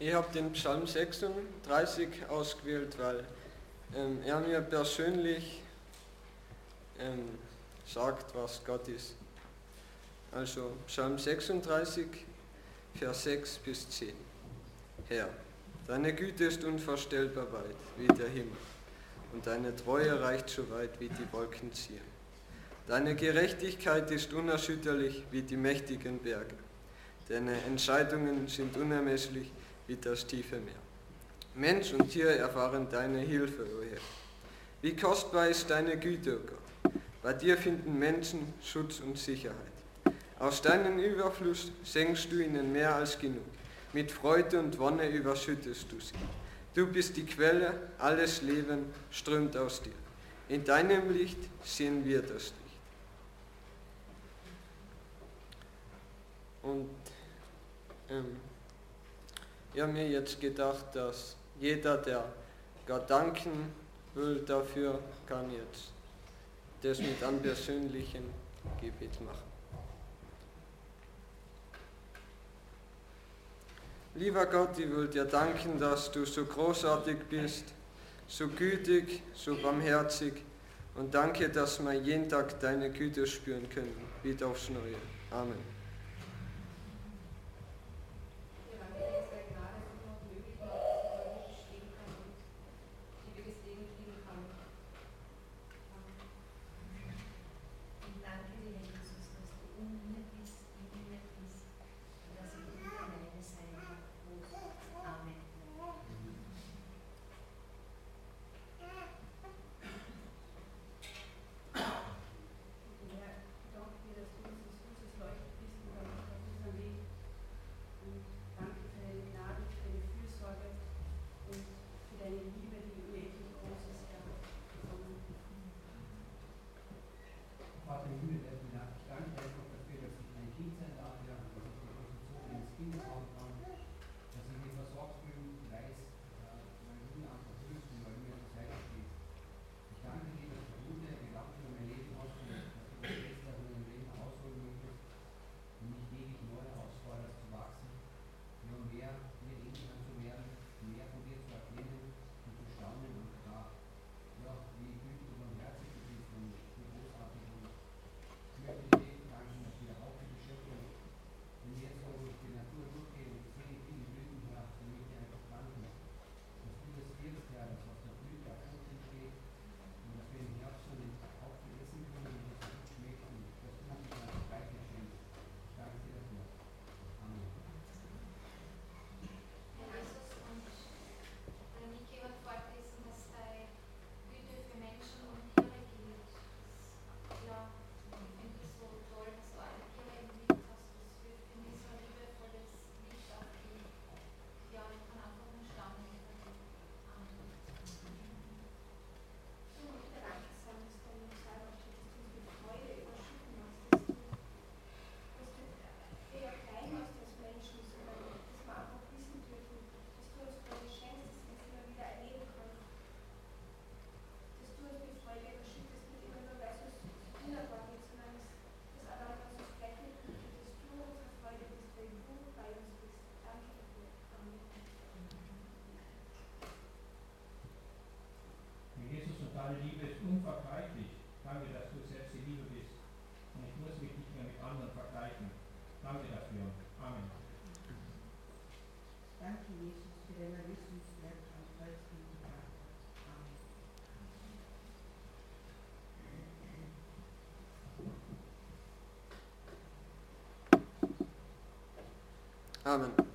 Ich habe den Psalm 36 ausgewählt, weil ähm, er mir persönlich ähm, sagt, was Gott ist. Also Psalm 36, Vers 6 bis 10. Herr, deine Güte ist unvorstellbar weit wie der Himmel und deine Treue reicht so weit wie die Wolken ziehen. Deine Gerechtigkeit ist unerschütterlich wie die mächtigen Berge. Deine Entscheidungen sind unermesslich wie das tiefe Meer. Mensch und Tier erfahren deine Hilfe, o Herr. Wie kostbar ist deine Güte, o Gott. Bei dir finden Menschen Schutz und Sicherheit. Aus deinem Überfluss senkst du ihnen mehr als genug. Mit Freude und Wonne überschüttest du sie. Du bist die Quelle, alles Leben strömt aus dir. In deinem Licht sehen wir das Licht. Und ähm, ich habe mir jetzt gedacht, dass jeder, der Gott danken will dafür, kann jetzt das mit einem persönlichen Gebet machen. Lieber Gott, ich will dir danken, dass du so großartig bist, so gütig, so barmherzig und danke, dass wir jeden Tag deine Güte spüren können, wieder aufs Neue. Amen. Deine Liebe ist unvergleichlich. Danke, dass du selbst die Liebe bist. Und ich muss mich nicht mehr mit anderen vergleichen. Danke dafür. Amen. Danke, Jesus, für dein Erlösungswerk am Kreuz Amen. Amen.